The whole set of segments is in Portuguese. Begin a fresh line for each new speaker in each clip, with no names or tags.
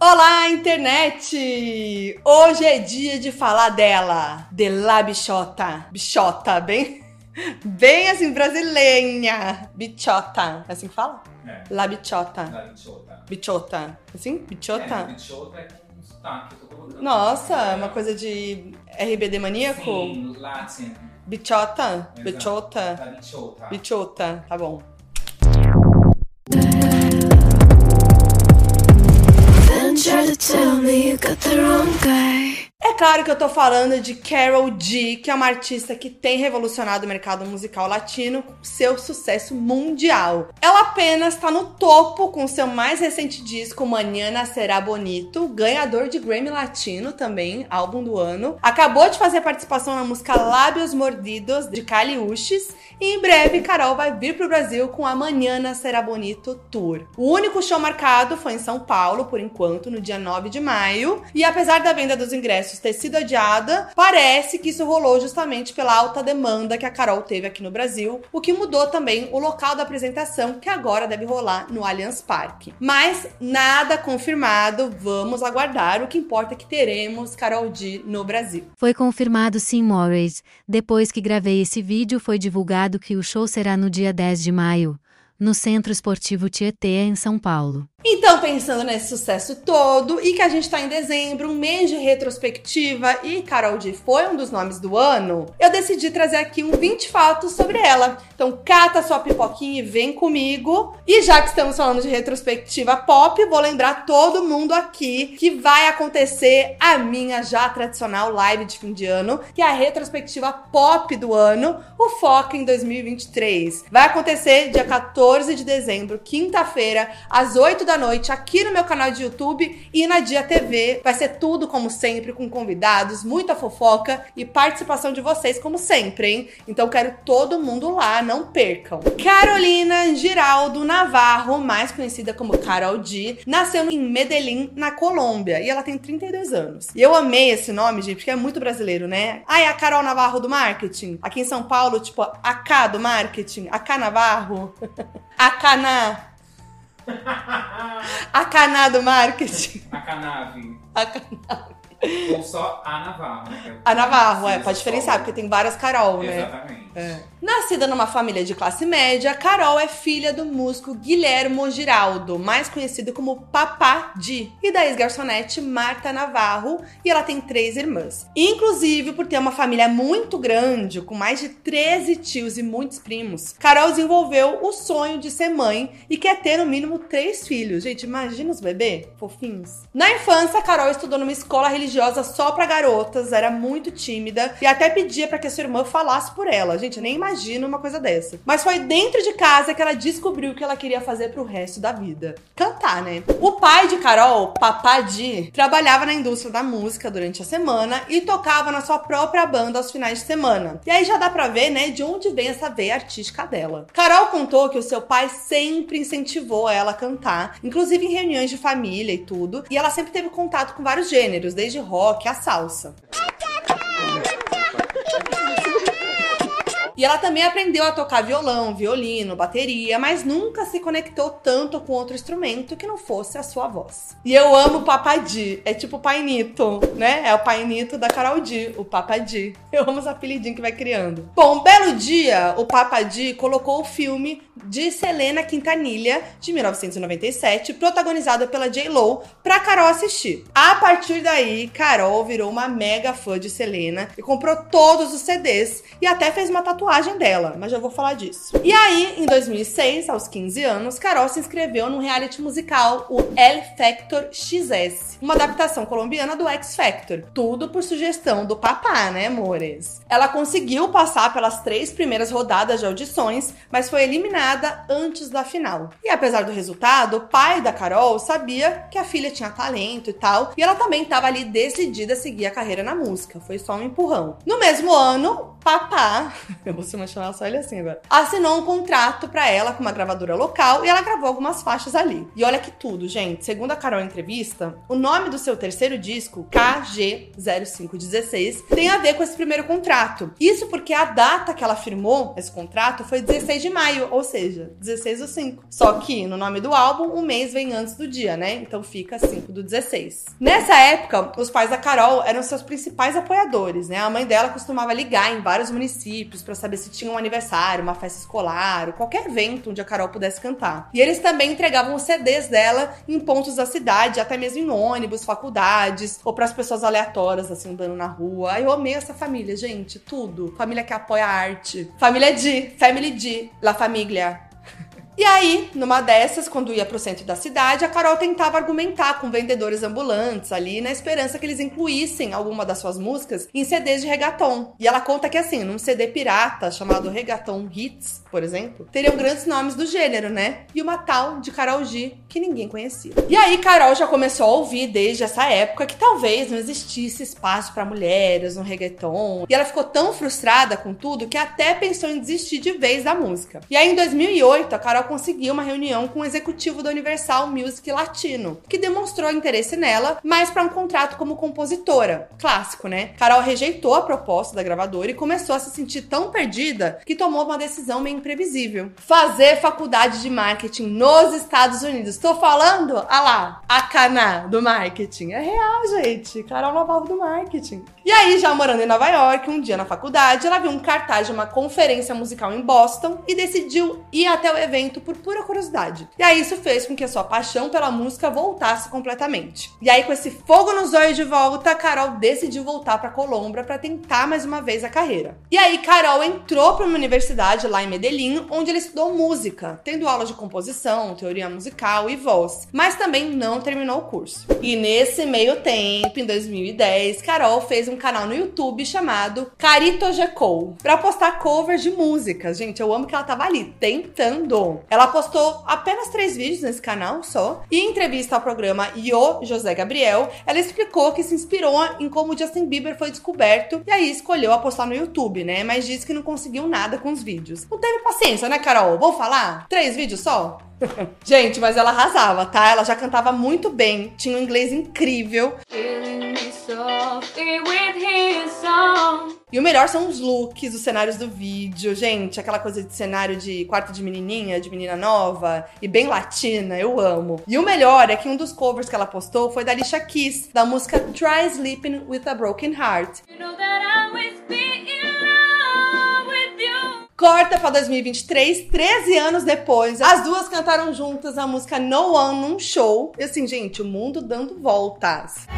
Olá, internet! Hoje é dia de falar dela, de La Bichota. Bichota, bem, bem assim, brasileira. Bichota, é assim que fala?
É.
La Bichota.
Da bichota.
Bichota. Assim? Bichota?
É, bichota é com sotaque, eu tô colocando.
Nossa, é uma coisa de RBD maníaco?
Sim, latim.
Bichota?
Exato.
Bichota?
Da bichota.
Bichota, tá bom.
Try to tell me you got the wrong guy.
É claro que eu tô falando de Carol G, que é uma artista que tem revolucionado o mercado musical latino com seu sucesso mundial. Ela apenas tá no topo com seu mais recente disco, Manhana Será Bonito, ganhador de Grammy Latino também, álbum do ano. Acabou de fazer participação na música Lábios Mordidos, de Kali e em breve Carol vai vir pro Brasil com a Manhana Será Bonito Tour. O único show marcado foi em São Paulo, por enquanto, no dia 9 de maio, e apesar da venda dos ingressos ter sido adiada, parece que isso rolou justamente pela alta demanda que a Carol teve aqui no Brasil, o que mudou também o local da apresentação, que agora deve rolar no Allianz Parque. Mas nada confirmado, vamos aguardar. O que importa é que teremos Carol D no Brasil.
Foi confirmado sim, Morris. Depois que gravei esse vídeo, foi divulgado que o show será no dia 10 de maio, no Centro Esportivo Tietê, em São Paulo.
Então, pensando nesse sucesso todo e que a gente tá em dezembro, um mês de retrospectiva e Carol D foi um dos nomes do ano, eu decidi trazer aqui um 20 fatos sobre ela. Então, cata sua pipoquinha e vem comigo. E já que estamos falando de retrospectiva pop, vou lembrar todo mundo aqui que vai acontecer a minha já tradicional live de fim de ano, que é a retrospectiva pop do ano, o Foca em 2023. Vai acontecer dia 14 de dezembro, quinta-feira, às 8 da noite, aqui no meu canal de YouTube e na Dia TV. Vai ser tudo como sempre, com convidados, muita fofoca e participação de vocês, como sempre, hein? Então quero todo mundo lá, não percam. Carolina Giraldo Navarro, mais conhecida como Carol D, nasceu em Medellín, na Colômbia, e ela tem 32 anos. E eu amei esse nome, gente, porque é muito brasileiro, né? Ah, é a Carol Navarro do marketing. Aqui em São Paulo, tipo, a K do marketing, a K Navarro, a Caná. A Caná do marketing.
A canave.
A Caná.
Ou só a Navarro, né?
A Navarro, é, pode diferenciar, porque tem várias Carol, né?
Exatamente.
Nascida numa família de classe média, Carol é filha do músico Guilhermo Giraldo, mais conhecido como Papá Di, e da ex-garçonete Marta Navarro, e ela tem três irmãs. Inclusive, por ter uma família muito grande, com mais de 13 tios e muitos primos, Carol desenvolveu o sonho de ser mãe e quer ter no mínimo três filhos. Gente, imagina os bebês fofinhos. Na infância, Carol estudou numa escola religiosa só pra garotas, era muito tímida e até pedia pra que sua irmã falasse por ela. Gente, eu nem imagino uma coisa dessa. Mas foi dentro de casa que ela descobriu o que ela queria fazer pro resto da vida. Cantar, né? O pai de Carol, Papá Di, trabalhava na indústria da música durante a semana e tocava na sua própria banda aos finais de semana. E aí já dá pra ver, né, de onde vem essa veia artística dela. Carol contou que o seu pai sempre incentivou ela a cantar, inclusive em reuniões de família e tudo, e ela sempre teve contato com vários gêneros, desde rock a salsa. E ela também aprendeu a tocar violão, violino, bateria, mas nunca se conectou tanto com outro instrumento que não fosse a sua voz. E eu amo Papadi, é tipo o Pai Nito, né? É o Pai Nito da Carol D, o Papadi. Eu amo os apelidinhos que vai criando. Bom, um belo dia, o Papadi colocou o filme de Selena Quintanilha, de 1997, protagonizada pela J-Lo, pra Carol assistir. A partir daí, Carol virou uma mega fã de Selena e comprou todos os CDs e até fez uma tatuagem dela, mas já vou falar disso. E aí, em 2006, aos 15 anos, Carol se inscreveu no reality musical o L Factor XS, uma adaptação colombiana do X Factor. Tudo por sugestão do papá, né, amores? Ela conseguiu passar pelas três primeiras rodadas de audições, mas foi eliminada antes da final. E apesar do resultado, o pai da Carol sabia que a filha tinha talento e tal, e ela também estava ali decidida a seguir a carreira na música. Foi só um empurrão. No mesmo ano, papá, eu vou se chamar só ele assim agora, assinou um contrato para ela com uma gravadora local e ela gravou algumas faixas ali. E olha que tudo, gente. Segundo a Carol em entrevista, o nome do seu terceiro disco, KG0516, tem a ver com esse primeiro contrato. Isso porque a data que ela firmou esse contrato foi 16 de maio, ou seja, 16 do 5. Só que no nome do álbum, o mês vem antes do dia, né? Então fica 5 do 16. Nessa época, os pais da Carol eram seus principais apoiadores, né? A mãe dela costumava ligar em vários municípios para saber se tinha um aniversário, uma festa escolar, ou qualquer evento onde a Carol pudesse cantar. E eles também entregavam os CDs dela em pontos da cidade, até mesmo em ônibus, faculdades, ou para as pessoas aleatórias, assim, andando na rua. Eu amei essa família, gente, tudo. Família que apoia a arte. Família D, Family D, La Família. E aí, numa dessas, quando ia pro centro da cidade, a Carol tentava argumentar com vendedores ambulantes ali, na esperança que eles incluíssem alguma das suas músicas em CDs de reggaeton. E ela conta que, assim, num CD pirata chamado Reggaeton Hits, por exemplo, teriam grandes nomes do gênero, né? E uma tal de Carol G, que ninguém conhecia. E aí, Carol já começou a ouvir desde essa época que talvez não existisse espaço para mulheres no reggaeton. E ela ficou tão frustrada com tudo que até pensou em desistir de vez da música. E aí, em 2008, a Carol conseguiu uma reunião com o executivo da Universal Music Latino, que demonstrou interesse nela, mas para um contrato como compositora. Clássico, né? Carol rejeitou a proposta da gravadora e começou a se sentir tão perdida que tomou uma decisão meio imprevisível. Fazer faculdade de marketing nos Estados Unidos. Estou falando, ah lá, a cana do marketing. É real, gente. Carol Navarro do marketing. E aí, já morando em Nova York, um dia na faculdade, ela viu um cartaz de uma conferência musical em Boston e decidiu ir até o evento por pura curiosidade. E aí, isso fez com que a sua paixão pela música voltasse completamente. E aí, com esse fogo nos olhos de volta, Carol decidiu voltar para Colombra para tentar mais uma vez a carreira. E aí, Carol entrou para uma universidade lá em Medellín, onde ela estudou música, tendo aulas de composição, teoria musical e voz, mas também não terminou o curso. E nesse meio tempo, em 2010, Carol fez um canal no YouTube chamado Carito Gecou para postar covers de músicas. Gente, eu amo que ela tava ali tentando. Ela postou apenas três vídeos nesse canal só. E em entrevista ao programa Yo José Gabriel, ela explicou que se inspirou em como Justin Bieber foi descoberto e aí escolheu apostar no YouTube, né? Mas disse que não conseguiu nada com os vídeos. Não teve paciência, né, Carol? Vou falar? Três vídeos só? Gente, mas ela arrasava, tá? Ela já cantava muito bem, tinha um inglês incrível. E o melhor são os looks, os cenários do vídeo, gente, aquela coisa de cenário de quarto de menininha, de menina nova e bem latina, eu amo. E o melhor é que um dos covers que ela postou foi da Alicia Keys, da música Try Sleeping with a Broken Heart. You know Corta pra 2023, 13 anos depois. As duas cantaram juntas a música No One num show. E assim, gente, o mundo dando voltas.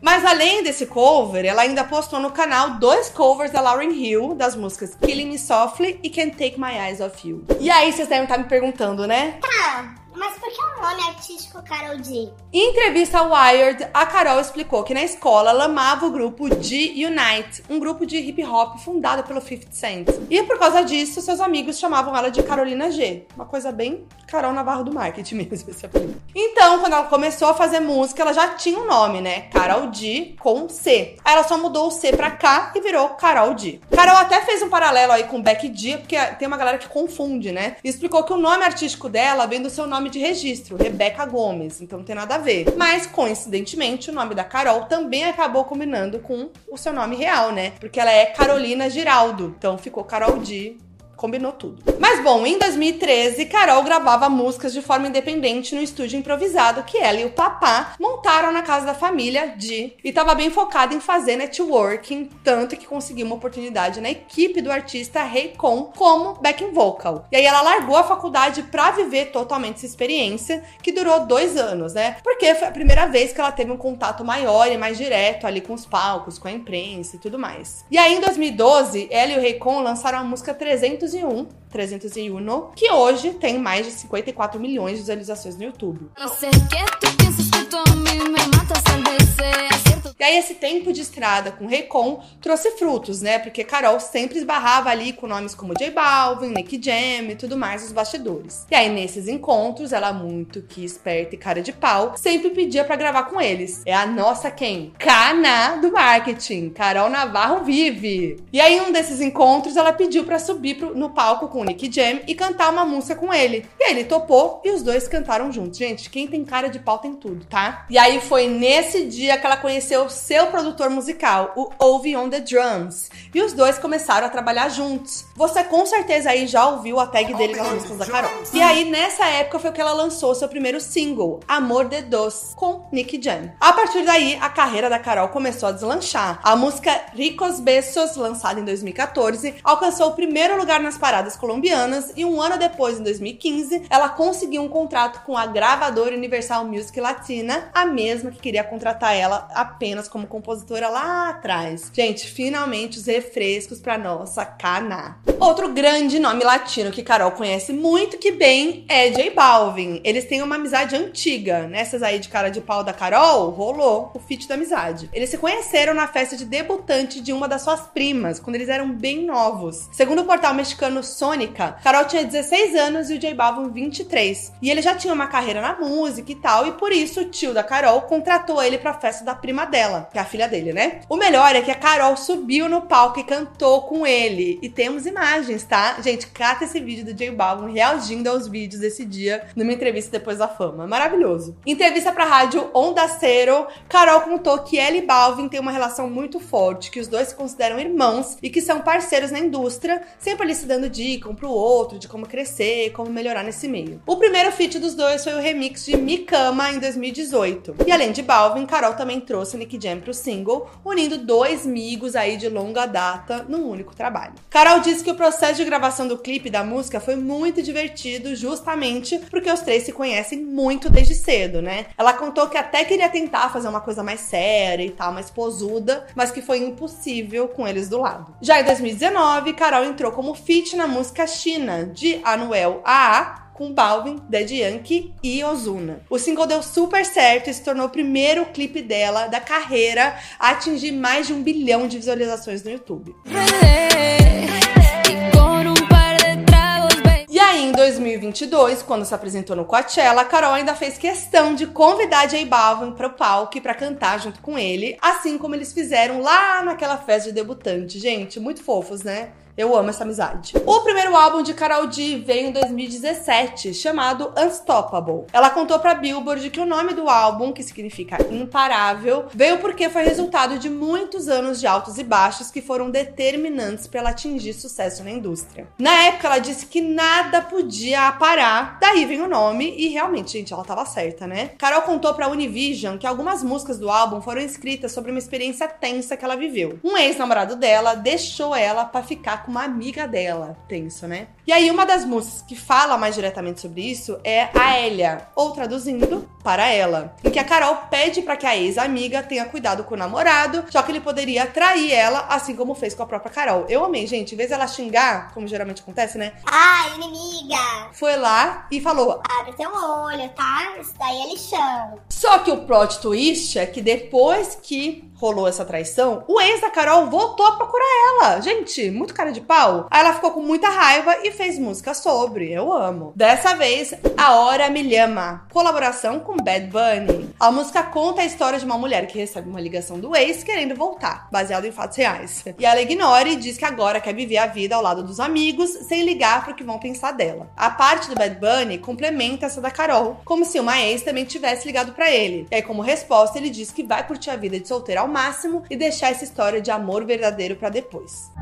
Mas além desse cover, ela ainda postou no canal dois covers da Lauryn Hill, das músicas Killing Me Softly e Can't Take My Eyes Off You. E aí vocês devem estar me perguntando, né?
Tá, mas por que o nome artístico Carol D?
Em entrevista ao Wired, a Carol explicou que na escola ela amava o grupo G Unite, um grupo de hip hop fundado pelo 50 Cent. E por causa disso, seus amigos chamavam ela de Carolina G. Uma coisa bem Carol Navarro do marketing mesmo, esse apelido. Então, quando ela começou a fazer música, ela já tinha um nome, né? Carol D com C. Aí ela só mudou o C pra K e virou Carol D. Carol até fez um paralelo aí com Becky D, porque tem uma galera que confunde, né? E explicou que o nome artístico dela vem do seu nome nome de registro, Rebeca Gomes, então não tem nada a ver. Mas, coincidentemente, o nome da Carol também acabou combinando com o seu nome real, né? Porque ela é Carolina Giraldo, então ficou Carol D combinou tudo. Mas bom, em 2013, Carol gravava músicas de forma independente no estúdio improvisado que ela e o papá montaram na casa da família de e estava bem focada em fazer networking, tanto que conseguiu uma oportunidade na equipe do artista Raycon como backing vocal. E aí ela largou a faculdade para viver totalmente essa experiência, que durou dois anos, né? Porque foi a primeira vez que ela teve um contato maior e mais direto ali com os palcos, com a imprensa e tudo mais. E aí em 2012, ela e o Raycon lançaram a música 300 301, 301, que hoje tem mais de 54 milhões de visualizações no YouTube. E aí, esse tempo de estrada com Recon trouxe frutos, né? Porque Carol sempre esbarrava ali com nomes como J Balvin, Nick Jam e tudo mais nos bastidores. E aí, nesses encontros, ela, muito que esperta e cara de pau, sempre pedia para gravar com eles. É a nossa quem? Cana do marketing. Carol Navarro vive. E aí, um desses encontros, ela pediu para subir pro, no palco com o Nick Jam e cantar uma música com ele. E aí, ele topou e os dois cantaram juntos. Gente, quem tem cara de pau tem tudo, tá? E aí, foi nesse dia que ela conheceu seu produtor musical, o Ovi on the Drums. E os dois começaram a trabalhar juntos. Você com certeza aí já ouviu a tag dele nas músicas da Carol. E aí, nessa época, foi que ela lançou seu primeiro single, Amor de Dos, com Nick Jam. A partir daí, a carreira da Carol começou a deslanchar. A música Ricos Besos, lançada em 2014, alcançou o primeiro lugar nas paradas colombianas e um ano depois, em 2015, ela conseguiu um contrato com a gravadora Universal Music Latina, a mesma que queria contratar ela apenas como compositora lá atrás. Gente, finalmente os refrescos para nossa Cana. Outro grande nome latino que Carol conhece muito que bem é J Balvin. Eles têm uma amizade antiga. Nessas aí de cara de pau da Carol, rolou o feat da amizade. Eles se conheceram na festa de debutante de uma das suas primas, quando eles eram bem novos. Segundo o portal mexicano Sônica, Carol tinha 16 anos e o J Balvin 23. E ele já tinha uma carreira na música e tal, e por isso o tio da Carol contratou ele pra festa da prima dela, que é a filha dele, né? O melhor é que a Carol subiu no palco e cantou com ele. E temos imagens, tá? Gente, cata esse vídeo do J Balvin reagindo aos vídeos desse dia numa entrevista depois da fama. Maravilhoso. Entrevista pra rádio Onda Cero, Carol contou que ela e Balvin têm uma relação muito forte, que os dois se consideram irmãos e que são parceiros na indústria, sempre ali se dando dica um pro outro de como crescer, como melhorar nesse meio. O primeiro feat dos dois foi o remix de Mikama em 2018. E além de Balvin, Carol também trouxe Nick Jam pro single, unindo dois amigos aí de longa data num único trabalho. Carol disse que o processo de gravação do clipe da música foi muito divertido, justamente porque os três se conhecem muito desde cedo, né? Ela contou que até queria tentar fazer uma coisa mais séria e tal, mais posuda, mas que foi impossível com eles do lado. Já em 2019, Carol entrou como feat na música China, de Anuel AA, com Balvin, Daddy Yankee e Ozuna. O single deu super certo e se tornou o primeiro clipe dela da carreira a atingir mais de um bilhão de visualizações no YouTube. E aí, em 2022, quando se apresentou no Coachella, a Carol ainda fez questão de convidar J Balvin para o palco para cantar junto com ele, assim como eles fizeram lá naquela festa de debutante. Gente, muito fofos, né? Eu amo essa amizade. O primeiro álbum de Carol D veio em 2017, chamado Unstoppable. Ela contou pra Billboard que o nome do álbum, que significa imparável, veio porque foi resultado de muitos anos de altos e baixos que foram determinantes para ela atingir sucesso na indústria. Na época, ela disse que nada podia parar, daí vem o nome, e realmente, gente, ela tava certa, né? Carol contou pra Univision que algumas músicas do álbum foram escritas sobre uma experiência tensa que ela viveu. Um ex-namorado dela deixou ela para ficar com uma amiga dela. Tenso, né? E aí, uma das músicas que fala mais diretamente sobre isso é a Elia, ou traduzindo, para ela, em que a Carol pede para que a ex-amiga tenha cuidado com o namorado, já que ele poderia trair ela, assim como fez com a própria Carol. Eu amei, gente. Em vez dela xingar, como geralmente acontece, né?
Ai, inimiga!
Foi lá e falou:
Abre teu olho, tá? Isso daí é lixão.
Só que o plot twist é que depois que rolou essa traição, o ex da Carol voltou a procurar ela. Gente, muito cara de pau. Aí ela ficou com muita raiva e fez música sobre. Eu amo. Dessa vez, A Hora Me Llama. Colaboração com com Bad Bunny. A música conta a história de uma mulher que recebe uma ligação do ex querendo voltar, baseado em fatos reais. E ela ignora e diz que agora quer viver a vida ao lado dos amigos, sem ligar pro que vão pensar dela. A parte do Bad Bunny complementa essa da Carol, como se uma ex também tivesse ligado para ele. E aí, como resposta, ele diz que vai curtir a vida de solteiro ao máximo e deixar essa história de amor verdadeiro para depois.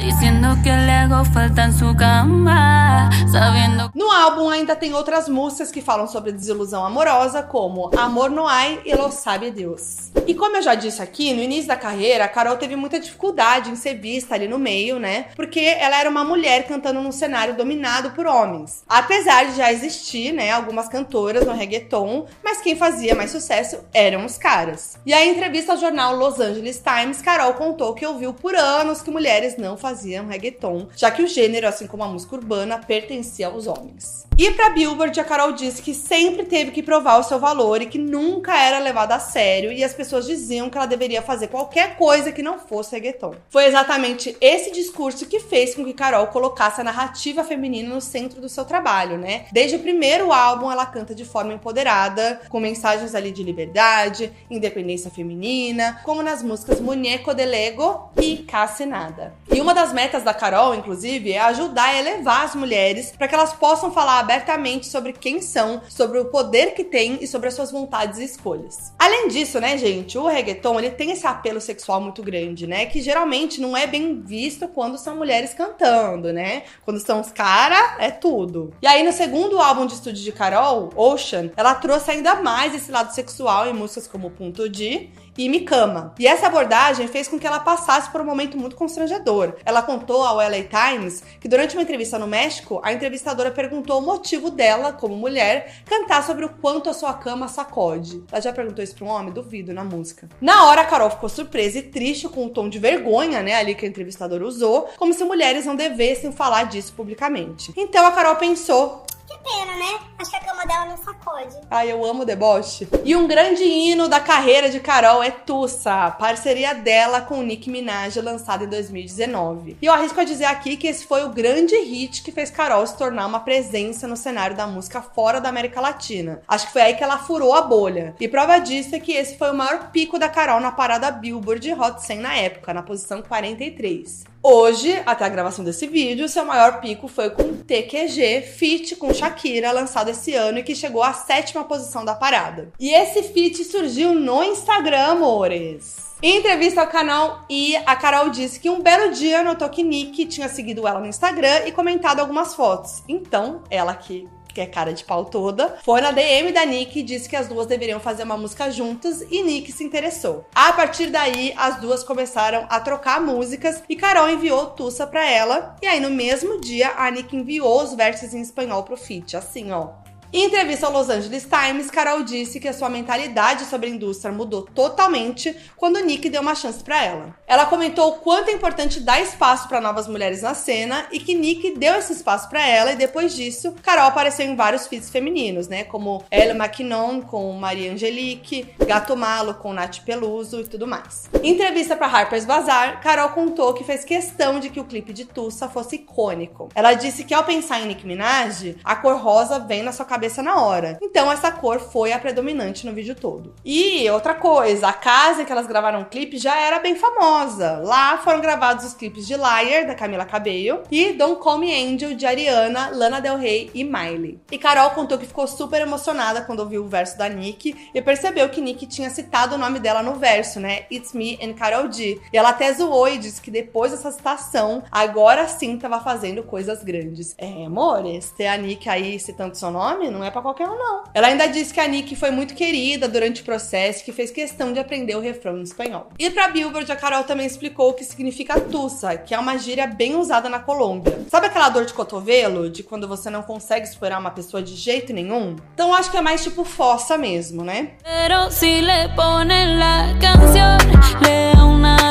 No álbum ainda tem outras músicas que falam sobre desilusão amorosa, como Amor no Ai e Lo Sabe Deus. E como eu já disse aqui, no início da carreira, a Carol teve muita dificuldade em ser vista ali no meio, né? Porque ela era uma mulher cantando num cenário dominado por homens. Apesar de já existir, né, algumas cantoras no reggaeton, mas quem fazia mais sucesso eram os caras. E em entrevista ao jornal Los Angeles Times, Carol contou que ouviu por anos que mulheres não faziam reggaeton, já que o gênero, assim como a música urbana, pertencia aos homens. E pra Billboard, a Carol disse que sempre teve que provar o seu valor e que nunca era levada a sério e as pessoas diziam que ela deveria fazer qualquer coisa que não fosse reggaeton. Foi exatamente esse discurso que fez com que Carol colocasse a narrativa feminina no centro do seu trabalho, né? Desde o primeiro álbum, ela canta de forma empoderada, com mensagens ali de liberdade, independência feminina, como nas músicas Muñeco de Lego e Casi Nada. E uma das metas da Carol, inclusive, é ajudar a elevar as mulheres para que elas possam falar abertamente sobre quem são, sobre o poder que têm e sobre as suas vontades e escolhas. Além disso, né, gente, o reggaeton ele tem esse apelo sexual muito grande, né, que geralmente não é bem visto quando são mulheres cantando, né? Quando são os cara, é tudo. E aí no segundo álbum de estúdio de Carol, Ocean, ela trouxe ainda mais esse lado sexual em músicas como Punto de e Me Cama. E essa abordagem fez com que ela passasse por um momento muito constrangedor. Ela contou ao LA Times que durante uma entrevista no México, a entrevistadora perguntou o motivo dela, como mulher, cantar sobre o quanto a sua cama sacode. Ela já perguntou isso pra um homem? Duvido, na música. Na hora, a Carol ficou surpresa e triste com o tom de vergonha, né, ali que a entrevistadora usou, como se mulheres não devessem falar disso publicamente. Então a Carol pensou,
Que pena, né? Acho que a cama dela não sacode.
Ai, eu amo deboche. E um grande hino da carreira de Carol é Tussa, parceria dela com o Nicki Minaj, lançada em 2019. E eu arrisco a dizer aqui que esse foi o grande hit que fez Carol se tornar uma presença no cenário da música fora da América Latina. Acho que foi aí que ela furou a bolha. E prova disso é que esse foi o maior pico da Carol na parada Billboard Hot 100 na época, na posição 43. Hoje, até a gravação desse vídeo, seu maior pico foi com TQG, feat com Shakira, lançado esse ano e que chegou à sétima posição da parada. E esse feat surgiu no Instagram, amores. Em entrevista ao canal E, a Carol disse que um belo dia notou que Nick tinha seguido ela no Instagram e comentado algumas fotos. Então, ela que que é cara de pau toda, foi na DM da Nick e disse que as duas deveriam fazer uma música juntas e Nick se interessou. A partir daí, as duas começaram a trocar músicas e Carol enviou Tussa pra ela. E aí, no mesmo dia, a Nick enviou os versos em espanhol pro feat, assim, ó. Em entrevista ao Los Angeles Times, Carol disse que a sua mentalidade sobre a indústria mudou totalmente quando Nick deu uma chance para ela. Ela comentou o quanto é importante dar espaço para novas mulheres na cena e que Nick deu esse espaço para ela e depois disso, Carol apareceu em vários feats femininos, né, como Ella McKinnon com Maria Angelique, Gato Malo com Nath Peluso e tudo mais. Em entrevista para Harper's Bazaar, Carol contou que fez questão de que o clipe de Tussa fosse icônico. Ela disse que ao pensar em Nicki Minaj, a cor rosa vem na sua cabeça na hora. Então essa cor foi a predominante no vídeo todo. E outra coisa, a casa em que elas gravaram o clipe já era bem famosa. Lá foram gravados os clipes de Liar, da Camila Cabello, e Don't Call Me Angel, de Ariana, Lana Del Rey e Miley. E Carol contou que ficou super emocionada quando ouviu o verso da Nick e percebeu que Nick tinha citado o nome dela no verso, né? It's Me and Carol D. E ela até zoou e disse que depois dessa citação, agora sim tava fazendo coisas grandes. É, amores, ter a Nick aí citando seu nome não é pra qualquer um, não. Ela ainda disse que a Nick foi muito querida durante o processo e que fez questão de aprender o refrão em espanhol. E pra Billboard, a Carol também explicou o que significa tussa, que é uma gíria bem usada na Colômbia. Sabe aquela dor de cotovelo, de quando você não consegue superar uma pessoa de jeito nenhum? Então acho que é mais tipo fossa mesmo, né?
Pero si le ponen la canción, le da una.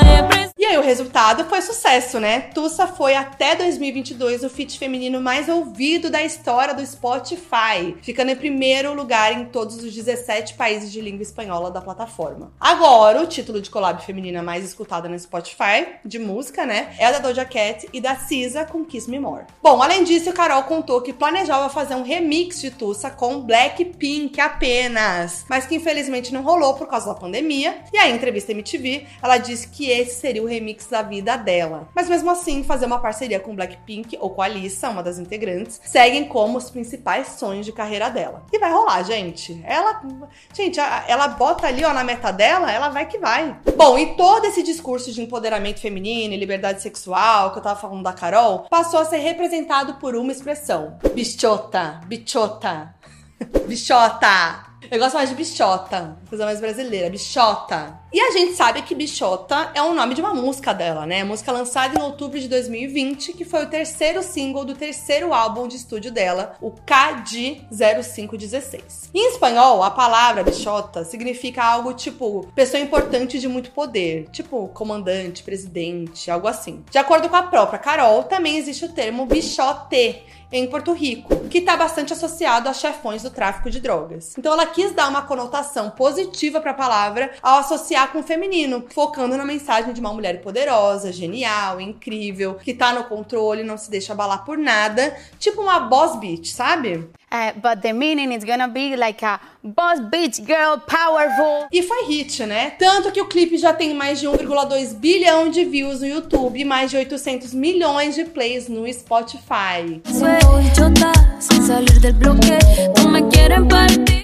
E aí o resultado foi sucesso, né? Tussa foi até 2022 o feat feminino mais ouvido da história do Spotify, ficando em primeiro lugar em todos os 17 países de língua espanhola da plataforma. Agora, o título de collab feminina mais escutada no Spotify, de música, né? É da Doja Cat e da Cisa com Kiss Me More. Bom, além disso, Carol contou que planejava fazer um remix de Tussa com Blackpink apenas, mas que infelizmente não rolou por causa da pandemia. E aí, em entrevista MTV, ela disse que esse seria o remix da vida dela. Mas mesmo assim, fazer uma parceria com Blackpink ou com a Alissa, uma das integrantes, seguem como os principais sonhos de carreira dela. E vai rolar, gente. Ela, gente, ela bota ali, ó, na meta dela, ela vai que vai. Bom, e todo esse discurso de empoderamento feminino e liberdade sexual que eu tava falando da Carol, passou a ser representado por uma expressão: bichota, bichota. Bichota! Eu gosto mais de bichota, coisa mais brasileira, bichota. E a gente sabe que bichota é o nome de uma música dela, né? Música lançada em outubro de 2020, que foi o terceiro single do terceiro álbum de estúdio dela, o KD 0516. Em espanhol, a palavra bichota significa algo tipo pessoa importante de muito poder, tipo comandante, presidente, algo assim. De acordo com a própria Carol, também existe o termo bichote em Porto Rico, que está bastante associado a chefões do tráfico de drogas. Então ela quis dar uma conotação positiva para a palavra ao associar com o feminino, focando na mensagem de uma mulher poderosa, genial, incrível, que tá no controle, não se deixa abalar por nada, tipo uma boss bitch, sabe?
Uh, but the meaning is gonna be like a boss bitch girl, powerful.
E foi hit, né? Tanto que o clipe já tem mais de 1,2 bilhão de views no YouTube e mais de 800 milhões de plays no Spotify.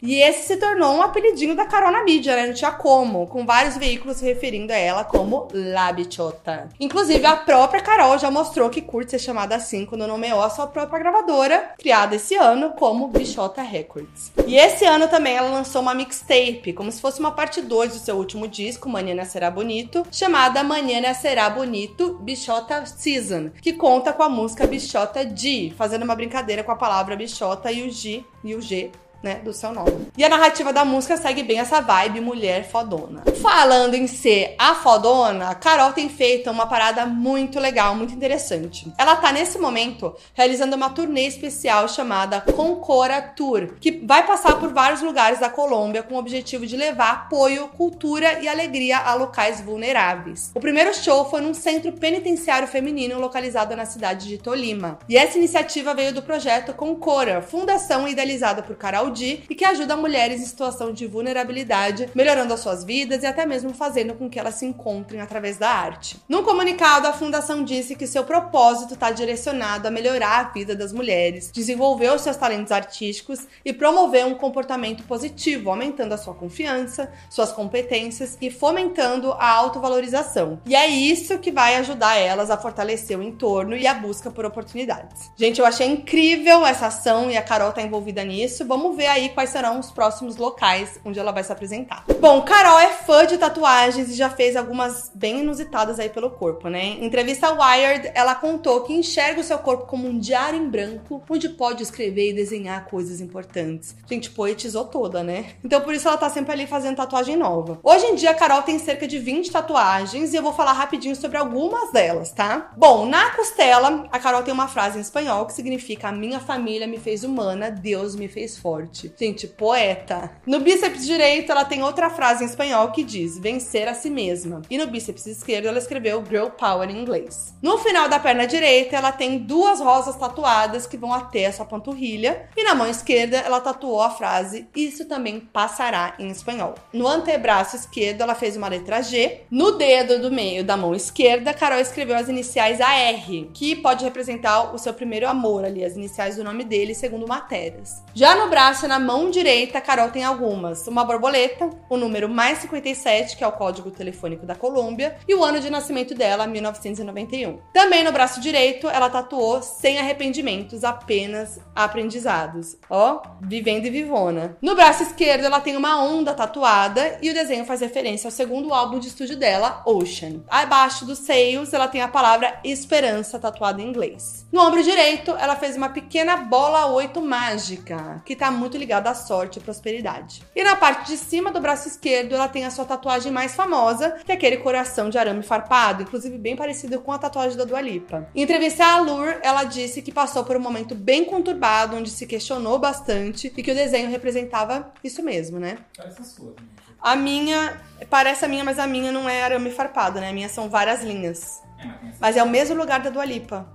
E esse se tornou um apelidinho da Carol na mídia, né? Não tinha como, com vários veículos referindo a ela como La Bichota. Inclusive, a própria Carol já mostrou que curte ser chamada assim quando nomeou a sua própria gravadora, criada esse ano como Bichota Records. E esse ano também ela lançou uma mixtape, como se fosse uma parte 2 do seu último disco, Manhã Será Bonito, chamada Manhã Será Bonito Bichota Season, que conta com a música Bichota G, fazendo uma brincadeira com a palavra bichota e o G e o G né, do seu nome. E a narrativa da música segue bem essa vibe mulher fodona. Falando em ser a fodona, a Carol tem feito uma parada muito legal, muito interessante. Ela tá nesse momento realizando uma turnê especial chamada Concora Tour, que vai passar por vários lugares da Colômbia com o objetivo de levar apoio, cultura e alegria a locais vulneráveis. O primeiro show foi num centro penitenciário feminino localizado na cidade de Tolima. E essa iniciativa veio do projeto Concora, fundação idealizada por Carol D e que ajuda mulheres em situação de vulnerabilidade, melhorando as suas vidas e até mesmo fazendo com que elas se encontrem através da arte. Num comunicado, a fundação disse que seu propósito está direcionado a melhorar a vida das mulheres, desenvolver os seus talentos artísticos e promover um comportamento positivo, aumentando a sua confiança, suas competências e fomentando a autovalorização. E é isso que vai ajudar elas a fortalecer o entorno e a busca por oportunidades. Gente, eu achei incrível essa ação e a Carol tá envolvida nisso. Vamos ver aí quais serão os próximos locais onde ela vai se apresentar. Bom, Carol é fã de tatuagens e já fez algumas bem inusitadas aí pelo corpo, né? Em entrevista ao Wired, ela contou que enxerga o seu corpo como um diário em branco, onde pode escrever e desenhar coisas importantes. Gente, poetizou toda, né? Então por isso ela tá sempre ali fazendo tatuagem nova. Hoje em dia, a Carol tem cerca de 20 tatuagens e eu vou falar rapidinho sobre algumas delas, tá? Bom, na costela, a Carol tem uma frase em espanhol que significa: A minha família me fez humana, Deus me fez forte. Gente, poeta. No bíceps direito, ela tem outra frase em espanhol que diz: vencer a si mesma. E no bíceps esquerdo, ela escreveu girl power em inglês. No final da perna direita, ela tem duas rosas tatuadas que vão até a sua panturrilha. E na mão esquerda, ela tatuou a frase: Isso também passará em espanhol. No antebraço esquerdo, ela fez uma letra G. No dedo do meio da mão esquerda, Carol escreveu as iniciais AR, que pode representar o seu primeiro amor ali, as iniciais do nome dele, segundo matérias. Já no braço na mão direita, Carol tem algumas: uma borboleta, o número mais 57, que é o código telefônico da Colômbia, e o ano de nascimento dela, 1991. Também no braço direito, ela tatuou sem arrependimentos, apenas aprendizados. Ó, vivendo e vivona. No braço esquerdo, ela tem uma onda tatuada e o desenho faz referência ao segundo álbum de estúdio dela, Ocean. Abaixo dos seios, ela tem a palavra esperança tatuada em inglês. No ombro direito, ela fez uma pequena bola 8 mágica, que tá muito muito ligada à sorte e prosperidade. E na parte de cima do braço esquerdo, ela tem a sua tatuagem mais famosa, que é aquele coração de arame farpado, inclusive bem parecido com a tatuagem da Dua Lipa. Em entrevista à Allure, ela disse que passou por um momento bem conturbado, onde se questionou bastante e que o desenho representava isso mesmo, né?
Parece a sua.
A minha, parece a minha, mas a minha não é arame farpado, né? A minha são várias linhas.
É, mas
é o mesmo lugar da Dua Lipa.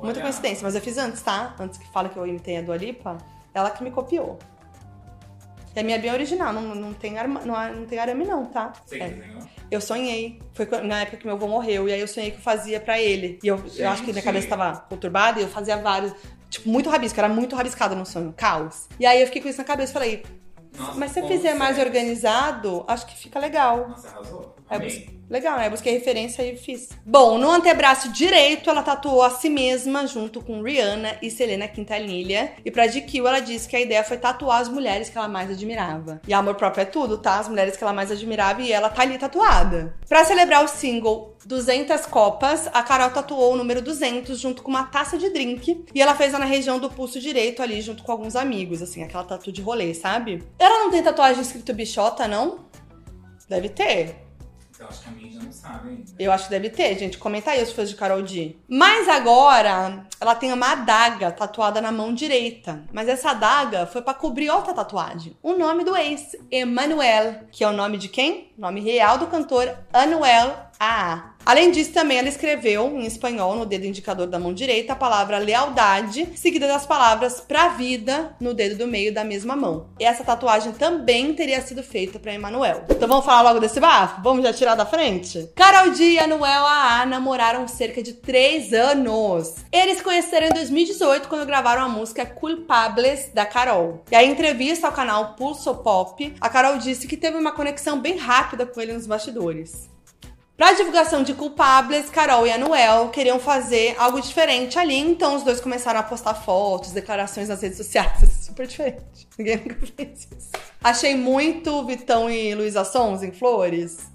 Muita
Olha.
coincidência, mas eu fiz antes, tá? Antes que fala que eu imitei a Dua Lipa, ela que me copiou. E a minha é bem original, não, não, tem, arma, não, não tem arame não, tá?
Você
É.
desenhou?
Eu sonhei. Foi na época que meu avô morreu. E aí eu sonhei que eu fazia pra ele. E eu, eu acho que minha cabeça tava conturbada e eu fazia vários. Tipo, muito rabisco. Era muito rabiscado no sonho. Caos. E aí eu fiquei com isso na cabeça e falei,
Nossa,
mas se eu fizer mais organizado, acho que fica legal.
Nossa, arrasou.
Eu
Amei.
Legal, né? Busquei referência e fiz. Bom, no antebraço direito, ela tatuou a si mesma junto com Rihanna e Selena Quintanilha. E pra GQ, ela disse que a ideia foi tatuar as mulheres que ela mais admirava. E amor próprio é tudo, tá? As mulheres que ela mais admirava e ela tá ali tatuada. Pra celebrar o single 200 Copas, a Carol tatuou o número 200 junto com uma taça de drink. E ela fez na região do pulso direito ali, junto com alguns amigos, assim, aquela tatu de rolê, sabe? Ela não tem tatuagem escrito bichota, não? Deve ter.
Eu acho que a mídia não sabe ainda.
Eu acho que deve ter, gente. Comenta aí os fãs de Carol D. Mas agora, ela tem uma adaga tatuada na mão direita. Mas essa adaga foi pra cobrir outra tatuagem. O nome do ex, Emmanuel, que é o nome de quem? Nome real do cantor Anuel AA. Além disso, também ela escreveu em espanhol no dedo indicador da mão direita a palavra lealdade, seguida das palavras pra vida no dedo do meio da mesma mão. E essa tatuagem também teria sido feita pra Emanuel. Então vamos falar logo desse bafo? Vamos já tirar da frente? Carol D e Anuel AA namoraram cerca de 3 anos. Eles conheceram em 2018 quando gravaram a música Culpables da Carol. E aí, em entrevista ao canal Pulso Pop, a Carol disse que teve uma conexão bem rápida com ele nos bastidores. Pra divulgação de Culpables, Carol e Anuel queriam fazer algo diferente ali, então os dois começaram a postar fotos, declarações nas redes sociais. Super diferente. Ninguém nunca fez isso. Achei muito Vitão e Luísa Sons em Flores.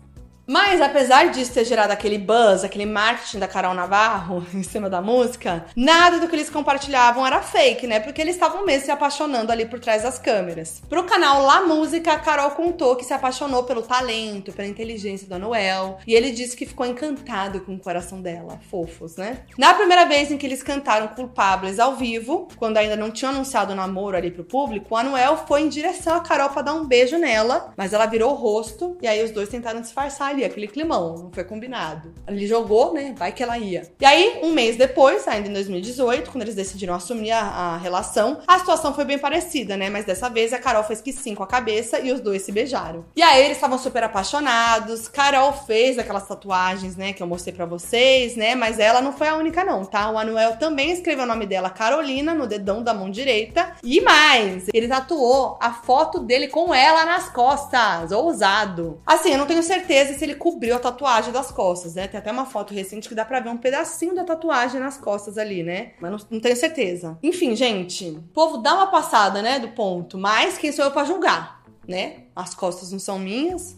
Mas apesar disso ter gerado aquele buzz, aquele marketing da Carol Navarro em cima da música, nada do que eles compartilhavam era fake, né? Porque eles estavam mesmo se apaixonando ali por trás das câmeras. Pro canal La Música, a Carol contou que se apaixonou pelo talento, pela inteligência do Anuel, e ele disse que ficou encantado com o coração dela. Fofos, né? Na primeira vez em que eles cantaram Culpables ao vivo, quando ainda não tinham anunciado o namoro ali pro público, o Anuel foi em direção à Carol pra dar um beijo nela, mas ela virou o rosto e aí os dois tentaram disfarçar ali, aquele climão, não foi combinado. Ele jogou, né? Vai que ela ia. E aí, um mês depois, ainda em 2018, quando eles decidiram assumir a, a relação, a situação foi bem parecida, né? Mas dessa vez a Carol fez que sim com a cabeça e os dois se beijaram. E aí eles estavam super apaixonados. Carol fez aquelas tatuagens, né? Que eu mostrei pra vocês, né? Mas ela não foi a única, não, tá? O Anuel também escreveu o nome dela, Carolina, no dedão da mão direita. E mais, ele tatuou a foto dele com ela nas costas. Ousado. Assim, eu não tenho certeza se ele cobriu a tatuagem das costas, né? Tem até uma foto recente que dá pra ver um pedacinho da tatuagem nas costas ali, né? Mas não, não tenho certeza. Enfim, gente, o povo dá uma passada, né, do ponto. Mas quem sou eu pra julgar, né? As costas não são minhas.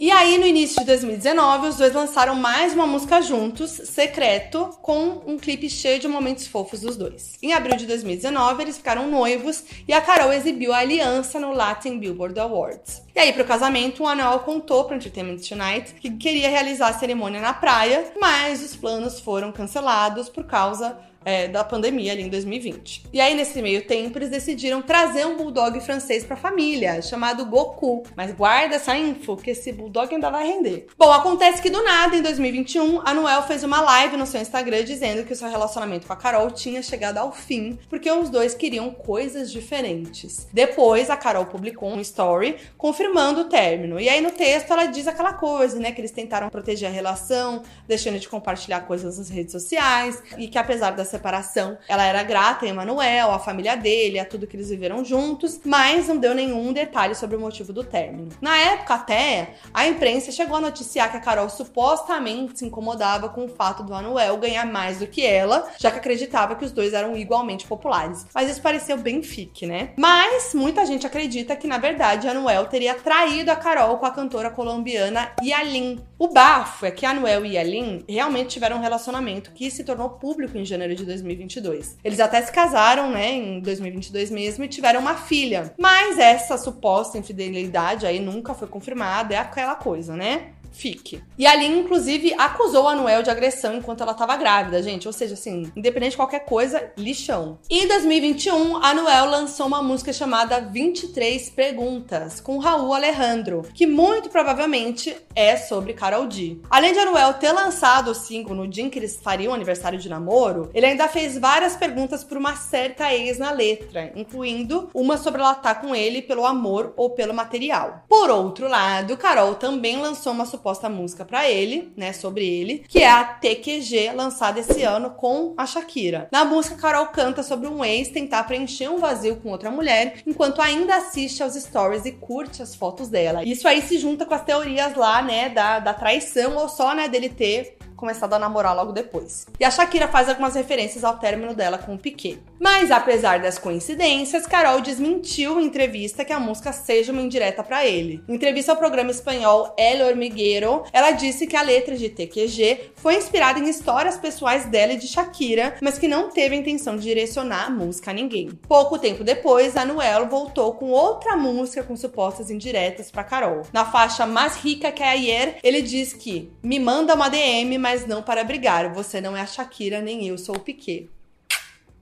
E aí, no início de 2019, os dois lançaram mais uma música juntos, Secreto, com um clipe cheio de momentos fofos dos dois. Em abril de 2019, eles ficaram noivos e a Carol exibiu a aliança no Latin Billboard Awards. E aí, pro casamento, o Anuel contou pro Entertainment Tonight que queria realizar a cerimônia na praia, mas os planos foram cancelados por causa é, da pandemia ali em 2020. E aí, nesse meio tempo, eles decidiram trazer um bulldog francês pra família, chamado Goku. Mas guarda essa info, que esse bulldog ainda vai render. Bom, acontece que do nada, em 2021, a Noel fez uma live no seu Instagram dizendo que o seu relacionamento com a Carol tinha chegado ao fim, porque os dois queriam coisas diferentes. Depois, a Carol publicou um story confirmando o término. E aí, no texto, ela diz aquela coisa, né? Que eles tentaram proteger a relação, deixando de compartilhar coisas nas redes sociais, e que apesar da separação, ela era grata a Emanuel, a família dele, a tudo que eles viveram juntos, mas não deu nenhum detalhe sobre o motivo do término. Na época, até, a imprensa chegou a noticiar que a Carol supostamente se incomodava com o fato do Anuel ganhar mais do que ela, já que acreditava que os dois eram igualmente populares. Mas isso pareceu bem fique, né? Mas muita gente acredita que, na verdade, Anuel teria traído a Carol com a cantora colombiana Yalin. O bafo é que Anuel e Yalin realmente tiveram um relacionamento que se tornou público em janeiro de 2022. Eles até se casaram, né, em 2022 mesmo e tiveram uma filha. Mas essa suposta infidelidade aí nunca foi confirmada, é aquela coisa, né? Fique. E a Lin, inclusive, acusou a Noel de agressão enquanto ela tava grávida, gente. Ou seja, assim, independente de qualquer coisa, lixão. Em 2021, a Noel lançou uma música chamada 23 Perguntas, com Raul Alejandro, que muito provavelmente é sobre Carol D. Além de a Noel ter lançado o single no dia em que eles fariam aniversário de namoro, ele ainda fez várias perguntas por uma certa ex na letra, incluindo uma sobre ela estar tá com ele pelo amor ou pelo material. Por outro lado, Carol também lançou uma suposta música para ele, né, sobre ele, que é a TQG, lançada esse ano com a Shakira. Na música, Carol canta sobre um ex tentar preencher um vazio com outra mulher, enquanto ainda assiste aos stories e curte as fotos dela. Isso aí se junta com as teorias lá, né, da, da traição ou só, né, dele ter começado a namorar logo depois. E a Shakira faz algumas referências ao término dela com o Piquet. Mas apesar das coincidências, Carol desmentiu em entrevista que a música seja uma indireta para ele. Em entrevista ao programa espanhol El Hormiguero, ela disse que a letra de TQG foi inspirada em histórias pessoais dela e de Shakira, mas que não teve a intenção de direcionar a música a ninguém. Pouco tempo depois, a Noel voltou com outra música com supostas indiretas para Carol. Na faixa Mais Rica que Ayer, ele diz que me manda uma DM, mas não para brigar. Você não é a Shakira, nem eu sou o Piquet.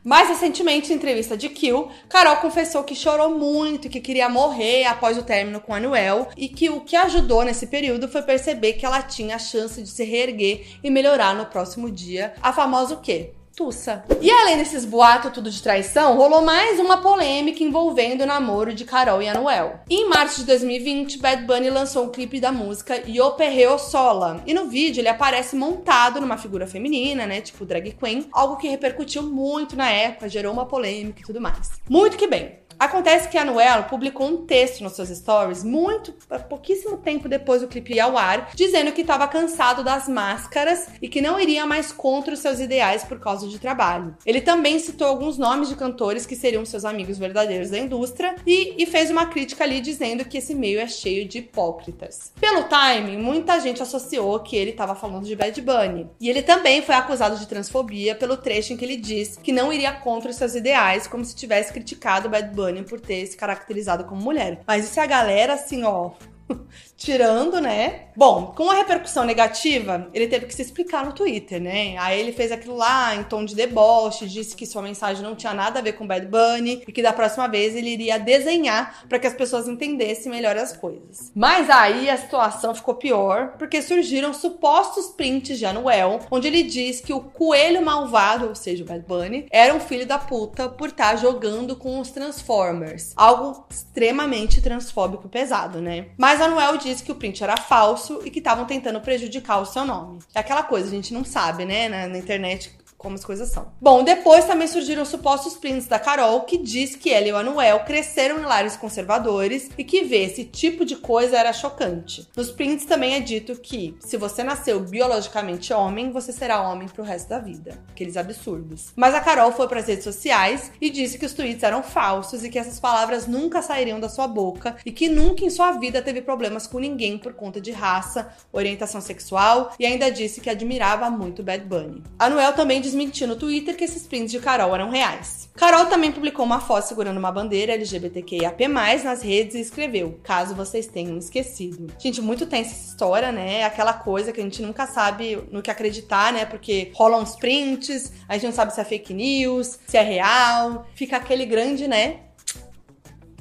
Mais recentemente, em entrevista de Kill, Carol confessou que chorou muito, que queria morrer após o término com Anuel e que o que ajudou nesse período foi perceber que ela tinha a chance de se reerguer e melhorar no próximo dia. A famosa o quê? Tussa. E além desses boatos tudo de traição, rolou mais uma polêmica envolvendo o namoro de Carol e Anuel. Em março de 2020, Bad Bunny lançou um clipe da música Yo Perreo Sola. E no vídeo ele aparece montado numa figura feminina, né, tipo drag queen, algo que repercutiu muito na época, gerou uma polêmica e tudo mais. Muito que bem. Acontece que a Noel publicou um texto nos seus stories muito pouquíssimo tempo depois do clipe ir ao ar, dizendo que estava cansado das máscaras e que não iria mais contra os seus ideais por causa de trabalho. Ele também citou alguns nomes de cantores que seriam seus amigos verdadeiros da indústria e, e fez uma crítica ali dizendo que esse meio é cheio de hipócritas. Pelo timing, muita gente associou que ele estava falando de Bad Bunny. E ele também foi acusado de transfobia pelo trecho em que ele diz que não iria contra os seus ideais, como se tivesse criticado Bad Bunny Por ter se caracterizado como mulher. Mas isso é a galera, assim, ó, tirando, né? Bom, com a repercussão negativa, ele teve que se explicar no Twitter, né? Aí ele fez aquilo lá em tom de deboche, disse que sua mensagem não tinha nada a ver com Bad Bunny e que da próxima vez ele iria desenhar para que as pessoas entendessem melhor as coisas. Mas aí a situação ficou pior, porque surgiram supostos prints de Anuel, onde ele diz que o coelho malvado, ou seja, o Bad Bunny, era um filho da puta por estar tá jogando com os Transformers. Algo extremamente transfóbico e pesado, né? Mas mas a Noel disse que o print era falso e que estavam tentando prejudicar o seu nome. É aquela coisa, a gente não sabe, né? Na, na internet como as coisas são. Bom, depois também surgiram supostos prints da Carol, que diz que ela e o Anuel cresceram em lares conservadores e que ver esse tipo de coisa era chocante. Nos prints também é dito que, se você nasceu biologicamente homem, você será homem pro resto da vida. Aqueles absurdos. Mas a Carol foi para as redes sociais e disse que os tweets eram falsos e que essas palavras nunca sairiam da sua boca e que nunca em sua vida teve problemas com ninguém por conta de raça, orientação sexual e ainda disse que admirava muito Bad Bunny. Anuel também desmentiu no Twitter que esses prints de Carol eram reais. Carol também publicou uma foto segurando uma bandeira LGBTQIAP+, nas redes e escreveu, caso vocês tenham esquecido. Gente, muito tensa essa história, né? É aquela coisa que a gente nunca sabe no que acreditar, né? Porque rolam uns prints, a gente não sabe se é fake news, se é real. Fica aquele grande, né?